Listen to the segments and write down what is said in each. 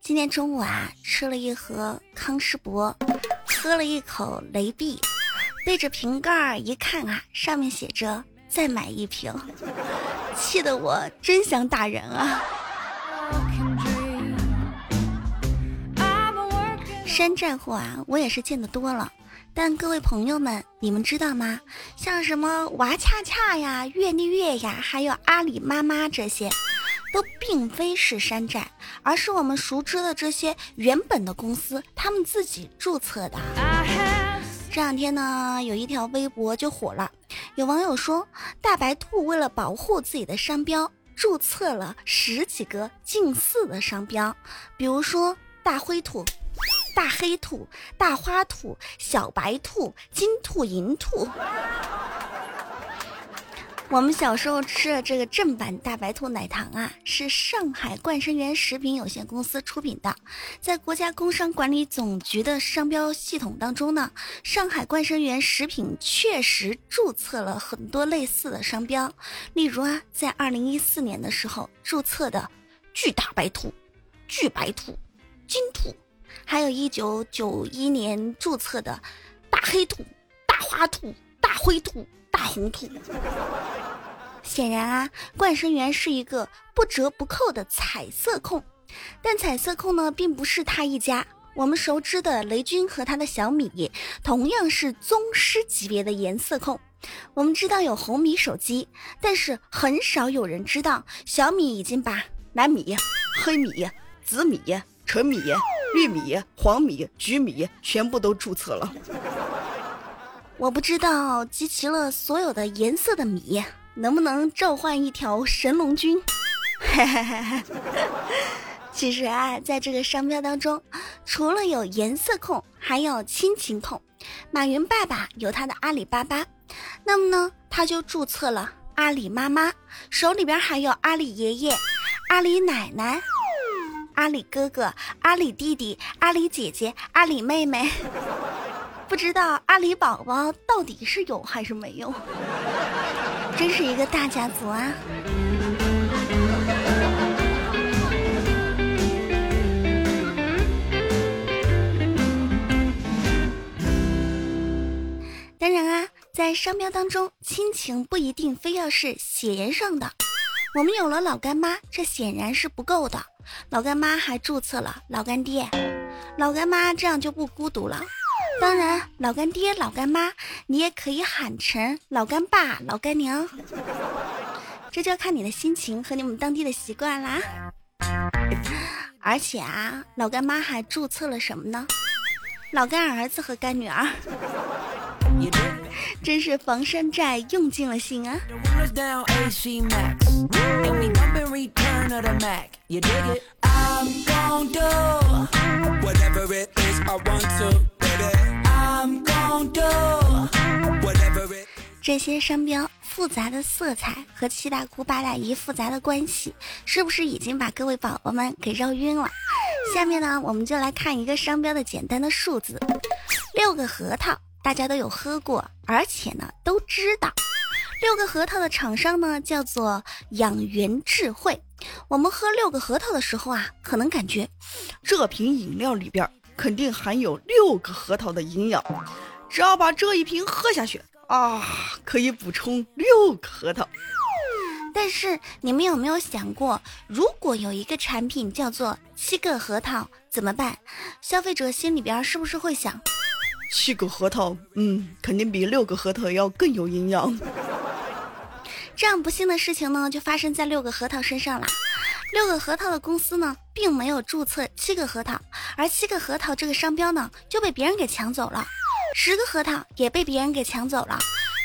今天中午啊，吃了一盒康师伯，喝了一口雷碧，对着瓶盖一看啊，上面写着“再买一瓶”，气得我真想打人啊！山寨货啊，我也是见得多了。但各位朋友们，你们知道吗？像什么娃恰恰呀、月丽月呀，还有阿里妈妈这些。都并非是山寨，而是我们熟知的这些原本的公司，他们自己注册的。这两天呢，有一条微博就火了，有网友说，大白兔为了保护自己的商标，注册了十几个近似的商标，比如说大灰兔、大黑兔、大花兔、小白兔、金兔、银兔。我们小时候吃的这个正版大白兔奶糖啊，是上海冠生园食品有限公司出品的。在国家工商管理总局的商标系统当中呢，上海冠生园食品确实注册了很多类似的商标。例如啊，在二零一四年的时候注册的“巨大白兔”“巨白兔”“金兔”，还有一九九一年注册的“大黑兔”“大花兔”“大灰兔”。大红兔。显然啊，冠生园是一个不折不扣的彩色控，但彩色控呢，并不是他一家。我们熟知的雷军和他的小米，同样是宗师级别的颜色控。我们知道有红米手机，但是很少有人知道小米已经把蓝米、黑米、紫米、橙米、绿米、黄米、橘米全部都注册了。我不知道集齐了所有的颜色的米能不能召唤一条神龙君。其实啊，在这个商标当中，除了有颜色控，还有亲情控。马云爸爸有他的阿里巴巴，那么呢，他就注册了阿里妈妈，手里边还有阿里爷爷、阿里奶奶、阿里哥哥、阿里弟弟、阿里姐姐、阿里妹妹。不知道阿里宝宝到底是有还是没有？真是一个大家族啊！当然啊，在商标当中，亲情不一定非要是血缘上的。我们有了老干妈，这显然是不够的。老干妈还注册了老干爹，老干妈这样就不孤独了。当然，老干爹、老干妈，你也可以喊成老干爸、老干娘，这就要看你的心情和你们当地的习惯啦。而且啊，老干妈还注册了什么呢？老干儿子和干女儿，真是防山寨用尽了心啊！这些商标复杂的色彩和七大姑八大姨复杂的关系，是不是已经把各位宝宝们给绕晕了？下面呢，我们就来看一个商标的简单的数字：六个核桃，大家都有喝过，而且呢都知道。六个核桃的厂商呢叫做养元智慧。我们喝六个核桃的时候啊，可能感觉这瓶饮料里边肯定含有六个核桃的营养，只要把这一瓶喝下去。啊，可以补充六个核桃。但是你们有没有想过，如果有一个产品叫做七个核桃怎么办？消费者心里边是不是会想，七个核桃，嗯，肯定比六个核桃要更有营养。这样不幸的事情呢，就发生在六个核桃身上了。六个核桃的公司呢，并没有注册七个核桃，而七个核桃这个商标呢，就被别人给抢走了。十个核桃也被别人给抢走了，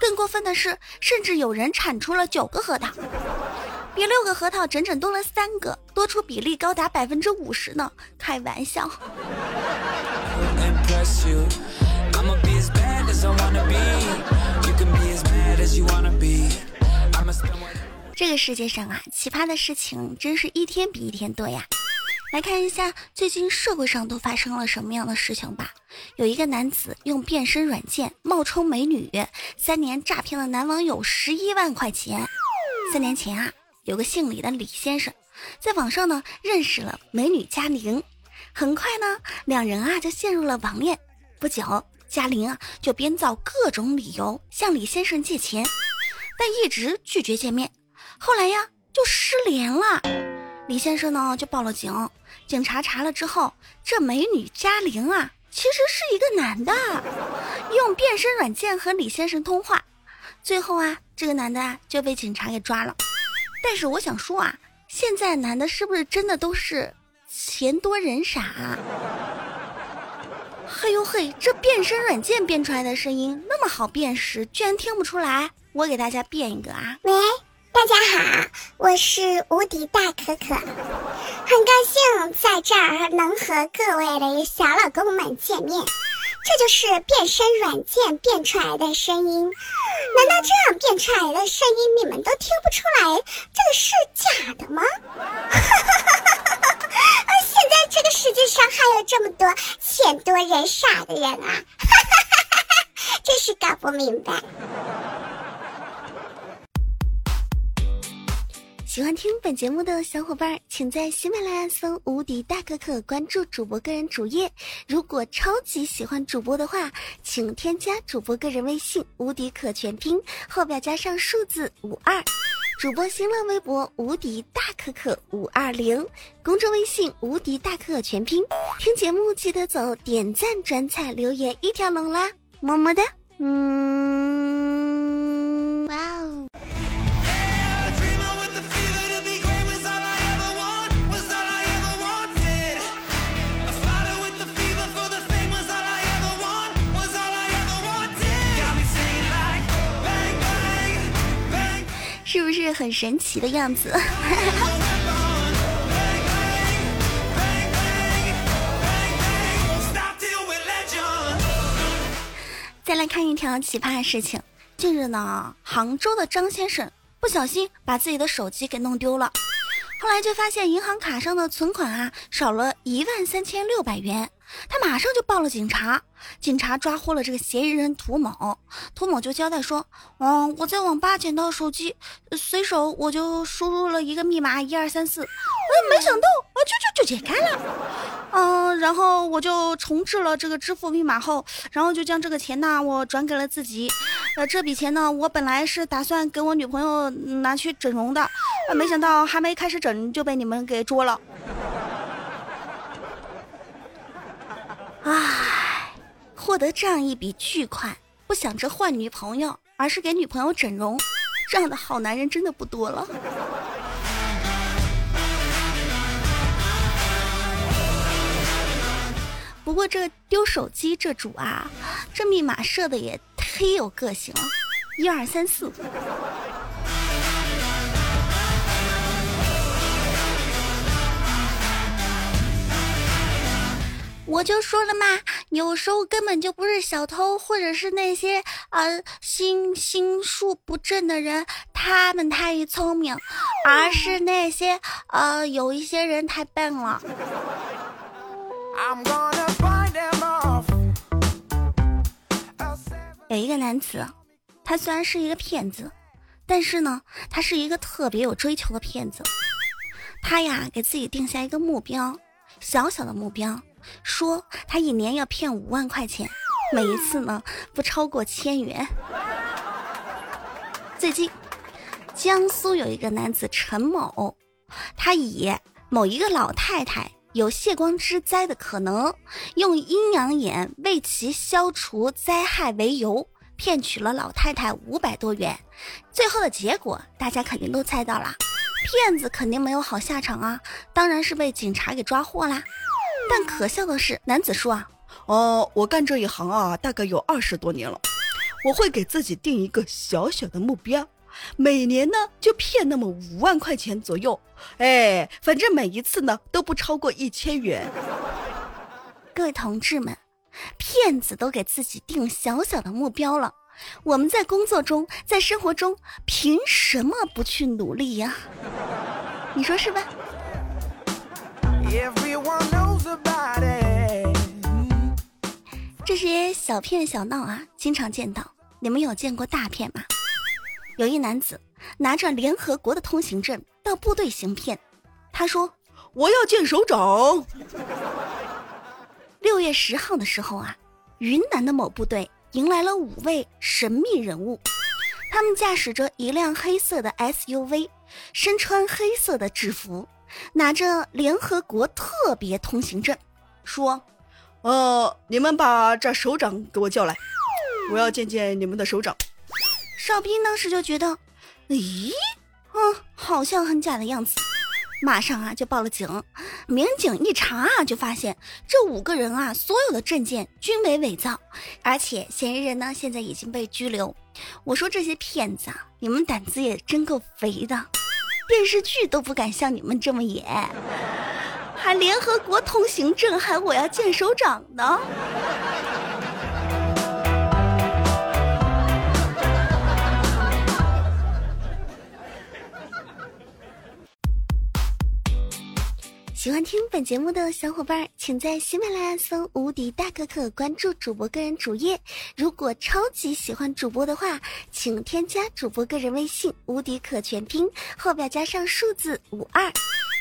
更过分的是，甚至有人产出了九个核桃，比六个核桃整整多了三个，多出比例高达百分之五十呢！开玩笑。这个世界上啊，奇葩的事情真是一天比一天多呀。来看一下最近社会上都发生了什么样的事情吧。有一个男子用变身软件冒充美女，三年诈骗了男网友十一万块钱。三年前啊，有个姓李的李先生，在网上呢认识了美女嘉玲，很快呢，两人啊就陷入了网恋。不久，嘉玲啊就编造各种理由向李先生借钱，但一直拒绝见面。后来呀，就失联了。李先生呢就报了警，警察查了之后，这美女嘉玲啊，其实是一个男的，用变身软件和李先生通话。最后啊，这个男的啊就被警察给抓了。但是我想说啊，现在男的是不是真的都是钱多人傻？嘿呦嘿，这变身软件变出来的声音那么好辨识，居然听不出来？我给大家变一个啊！喂，大家好，我是无敌大可可，很高兴在这儿能和各位的小老公们见面。这就是变身软件变出来的声音，难道这样变出来的声音你们都听不出来这个是假的吗？哈哈哈哈哈哈而现在这个世界上还有这么多钱多人傻的人啊，真是搞不明白。喜欢听本节目的小伙伴，请在喜马拉雅搜“无敌大可可”，关注主播个人主页。如果超级喜欢主播的话，请添加主播个人微信“无敌可全拼”，后边加上数字五二。主播新浪微博“无敌大可可五二零”，公众微信“无敌大可可全拼”。听节目记得走点赞、转采、留言一条龙啦，么么哒，嗯，哇哦。是很神奇的样子？再来看一条奇葩事情。近日呢，杭州的张先生不小心把自己的手机给弄丢了，后来就发现银行卡上的存款啊少了一万三千六百元。他马上就报了警察，警察抓获了这个嫌疑人涂某。涂某就交代说：“嗯，我在网吧捡到手机，随手我就输入了一个密码一二三四，哎，没想到啊，就就就解开了。嗯，然后我就重置了这个支付密码后，然后就将这个钱呢，我转给了自己。呃，这笔钱呢，我本来是打算给我女朋友拿去整容的，没想到还没开始整就被你们给捉了。”唉，获得这样一笔巨款，不想着换女朋友，而是给女朋友整容，这样的好男人真的不多了。不过这丢手机这主啊，这密码设的也忒有个性了，一二三四。我就说了嘛，有时候根本就不是小偷，或者是那些呃心心术不正的人，他们太聪明，而是那些呃有一些人太笨了。有一个男子，他虽然是一个骗子，但是呢，他是一个特别有追求的骗子。他呀，给自己定下一个目标，小小的目标。说他一年要骗五万块钱，每一次呢不超过千元。最近，江苏有一个男子陈某，他以某一个老太太有血光之灾的可能，用阴阳眼为其消除灾害为由，骗取了老太太五百多元。最后的结果，大家肯定都猜到了，骗子肯定没有好下场啊，当然是被警察给抓获啦。但可笑的是，男子说啊，哦，我干这一行啊，大概有二十多年了。我会给自己定一个小小的目标，每年呢就骗那么五万块钱左右。哎，反正每一次呢都不超过一千元。各位同志们，骗子都给自己定小小的目标了，我们在工作中，在生活中，凭什么不去努力呀？你说是吧？这些小骗小闹啊，经常见到。你们有见过大骗吗？有一男子拿着联合国的通行证到部队行骗。他说：“我要见首长。”六月十号的时候啊，云南的某部队迎来了五位神秘人物，他们驾驶着一辆黑色的 SUV，身穿黑色的制服，拿着联合国特别通行证，说：“呃，你们把这首长给我叫来，我要见见你们的首长。”哨兵当时就觉得，咦，嗯，好像很假的样子。马上啊就报了警，民警一查啊就发现这五个人啊所有的证件均为伪造，而且嫌疑人呢现在已经被拘留。我说这些骗子啊，你们胆子也真够肥的，电视剧都不敢像你们这么演，还联合国通行证，还我要见首长呢。喜欢听本节目的小伙伴，请在喜马拉雅搜“无敌大可可”，关注主播个人主页。如果超级喜欢主播的话，请添加主播个人微信“无敌可全拼”，后边加上数字五二。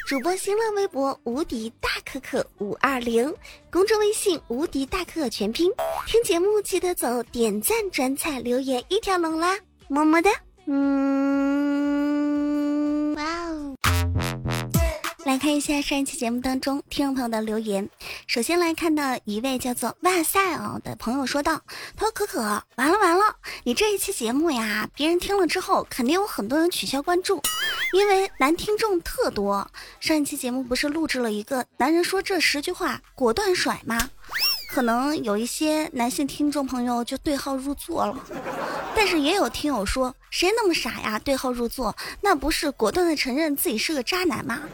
主播新浪微博“无敌大可可五二零”，公众微信“无敌大可可全拼”。听节目记得走点赞、转采、留言一条龙啦，么么哒。嗯，哇哦。来看一下上一期节目当中听众朋友的留言。首先来看到一位叫做“哇塞哦”的朋友说道：“他说可可，完了完了，你这一期节目呀，别人听了之后肯定有很多人取消关注，因为男听众特多。上一期节目不是录制了一个男人说这十句话果断甩吗？可能有一些男性听众朋友就对号入座了，但是也有听友说，谁那么傻呀？对号入座，那不是果断的承认自己是个渣男吗？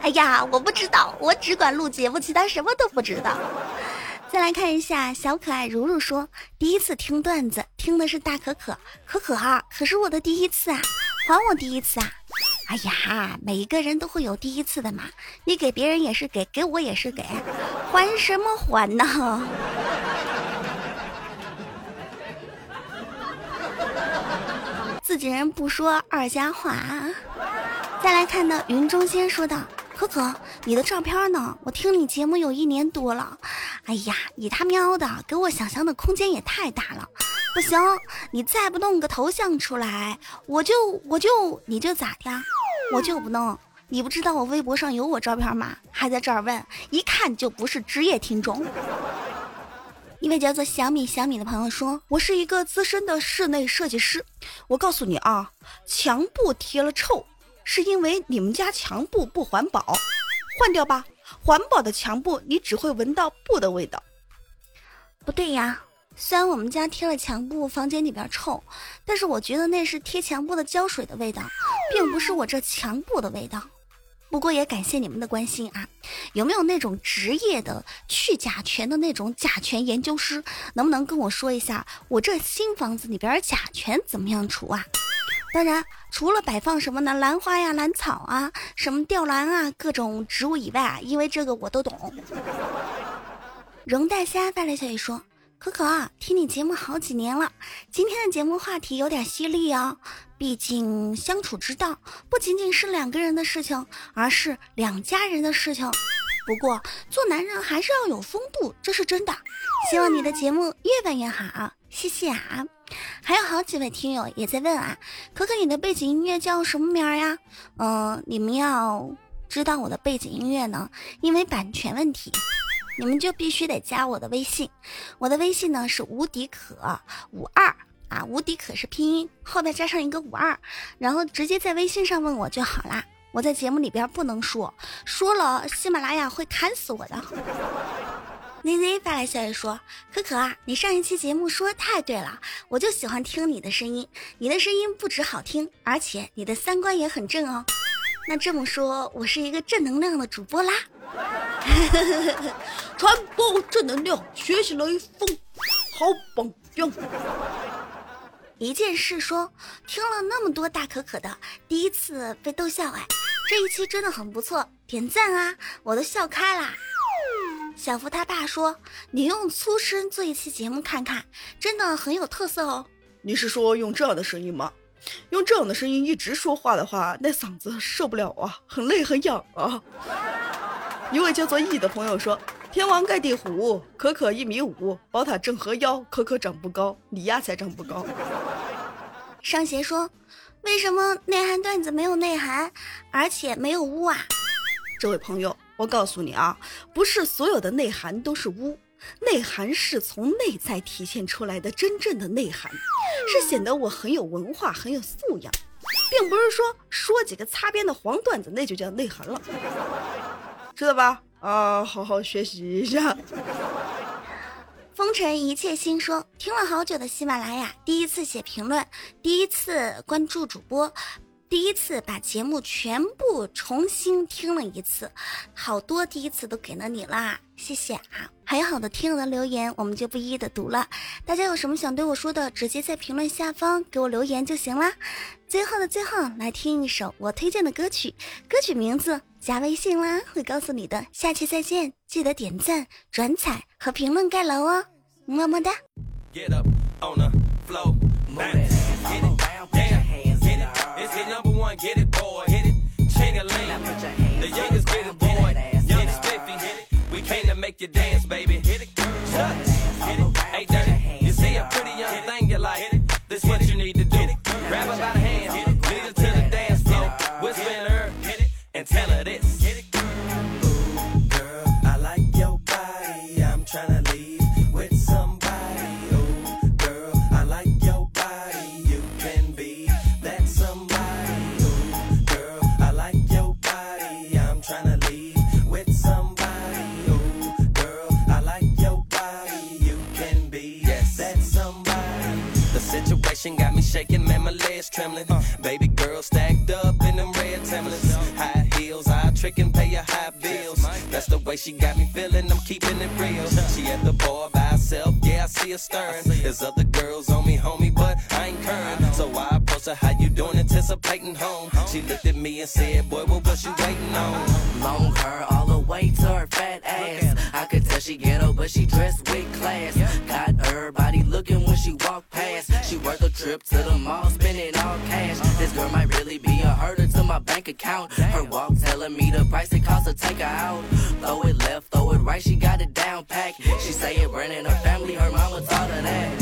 哎呀，我不知道，我只管录节目，其他什么都不知道。再来看一下，小可爱如如说，第一次听段子，听的是大可可，可可啊，可是我的第一次啊，还我第一次啊！哎呀，每一个人都会有第一次的嘛，你给别人也是给，给我也是给，还什么还呢？自己人不说二家话。再来看到云中仙说道：“可可，你的照片呢？我听你节目有一年多了，哎呀，你他喵的，给我想象的空间也太大了。”不行，你再不弄个头像出来，我就我就你就咋的？我就不弄。你不知道我微博上有我照片吗？还在这儿问，一看就不是职业听众。一位叫做小米小米的朋友说：“我是一个资深的室内设计师，我告诉你啊，墙布贴了臭，是因为你们家墙布不环保，换掉吧。环保的墙布，你只会闻到布的味道。不对呀。”虽然我们家贴了墙布，房间里边臭，但是我觉得那是贴墙布的胶水的味道，并不是我这墙布的味道。不过也感谢你们的关心啊！有没有那种职业的去甲醛的那种甲醛研究师？能不能跟我说一下，我这新房子里边甲醛怎么样除啊？当然，除了摆放什么呢，兰花呀、兰草啊、什么吊兰啊，各种植物以外啊，因为这个我都懂。容大虾发来消息说。可可，听你节目好几年了，今天的节目话题有点犀利哦。毕竟相处之道不仅仅是两个人的事情，而是两家人的事情。不过做男人还是要有风度，这是真的。希望你的节目越办越好，谢谢啊。还有好几位听友也在问啊，可可你的背景音乐叫什么名儿呀？嗯，你们要知道我的背景音乐呢，因为版权问题。你们就必须得加我的微信，我的微信呢是无敌可五二啊，无敌可是拼音后边加上一个五二，然后直接在微信上问我就好啦。我在节目里边不能说，说了喜马拉雅会砍死我的。ZZ 发来消息说：“可可啊，你上一期节目说的太对了，我就喜欢听你的声音，你的声音不止好听，而且你的三观也很正哦。那这么说，我是一个正能量的主播啦。”传播正能量，学习雷锋，好榜样。一件事说，听了那么多大可可的，第一次被逗笑哎，这一期真的很不错，点赞啊，我都笑开啦。小福他爸说，你用粗声做一期节目看看，真的很有特色哦。你是说用这样的声音吗？用这样的声音一直说话的话，那嗓子受不了啊，很累很痒啊。一位叫做易的朋友说：“天王盖地虎，可可一米五，宝塔镇河妖，可可长不高，你丫才长不高。”上邪说：“为什么内涵段子没有内涵，而且没有污啊？”这位朋友，我告诉你啊，不是所有的内涵都是污。内涵是从内在体现出来的，真正的内涵是显得我很有文化、很有素养，并不是说说几个擦边的黄段子那就叫内涵了，知道吧？啊，好好学习一下。风尘一切心说，听了好久的喜马拉雅，第一次写评论，第一次关注主播。第一次把节目全部重新听了一次，好多第一次都给了你啦，谢谢啊！还有好多听友的留言，我们就不一一的读了。大家有什么想对我说的，直接在评论下方给我留言就行啦。最后的最后，来听一首我推荐的歌曲，歌曲名字加微信啦，会告诉你的。下期再见，记得点赞、转采和评论盖楼哦，么么哒。get up on a floor it, boy. Hit it, chain a lane. The youngest get it, boy. Young spiffy. We came to make you dance, baby. Hit it, touch. Girl stacked up in them red Timberlands. High heels, I trick and pay her high bills. That's the way she got me feeling, I'm keeping it real. She at the bar by herself, yeah, I see her stirring. There's other girls on me, homie, but I ain't current. So I approach her, how you doing, anticipating home. She looked at me and said, boy, what was you waiting on? Long hair all the way to her fat ass. I could tell she ghetto, but she dressed with class. Got her body looking when she walk past. She worth a trip to the mall, spending all cash. This girl might really be a herder to my bank account. Her walk telling me the price it costs to take her out. Throw it left, throw it right, she got it down pack. She say it running her family, her mama taught her that.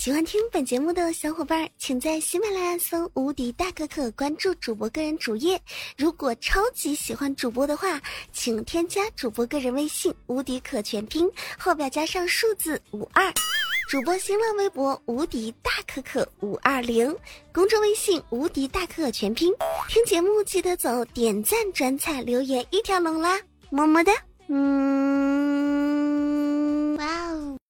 喜欢听本节目的小伙伴，请在喜马拉雅搜“无敌大可可”，关注主播个人主页。如果超级喜欢主播的话，请添加主播个人微信“无敌可全拼”，后边加上数字五二。主播新浪微博“无敌大可可五二零”，公众微信“无敌大可可全拼”。听节目记得走点赞、转采、留言一条龙啦，么么哒，嗯。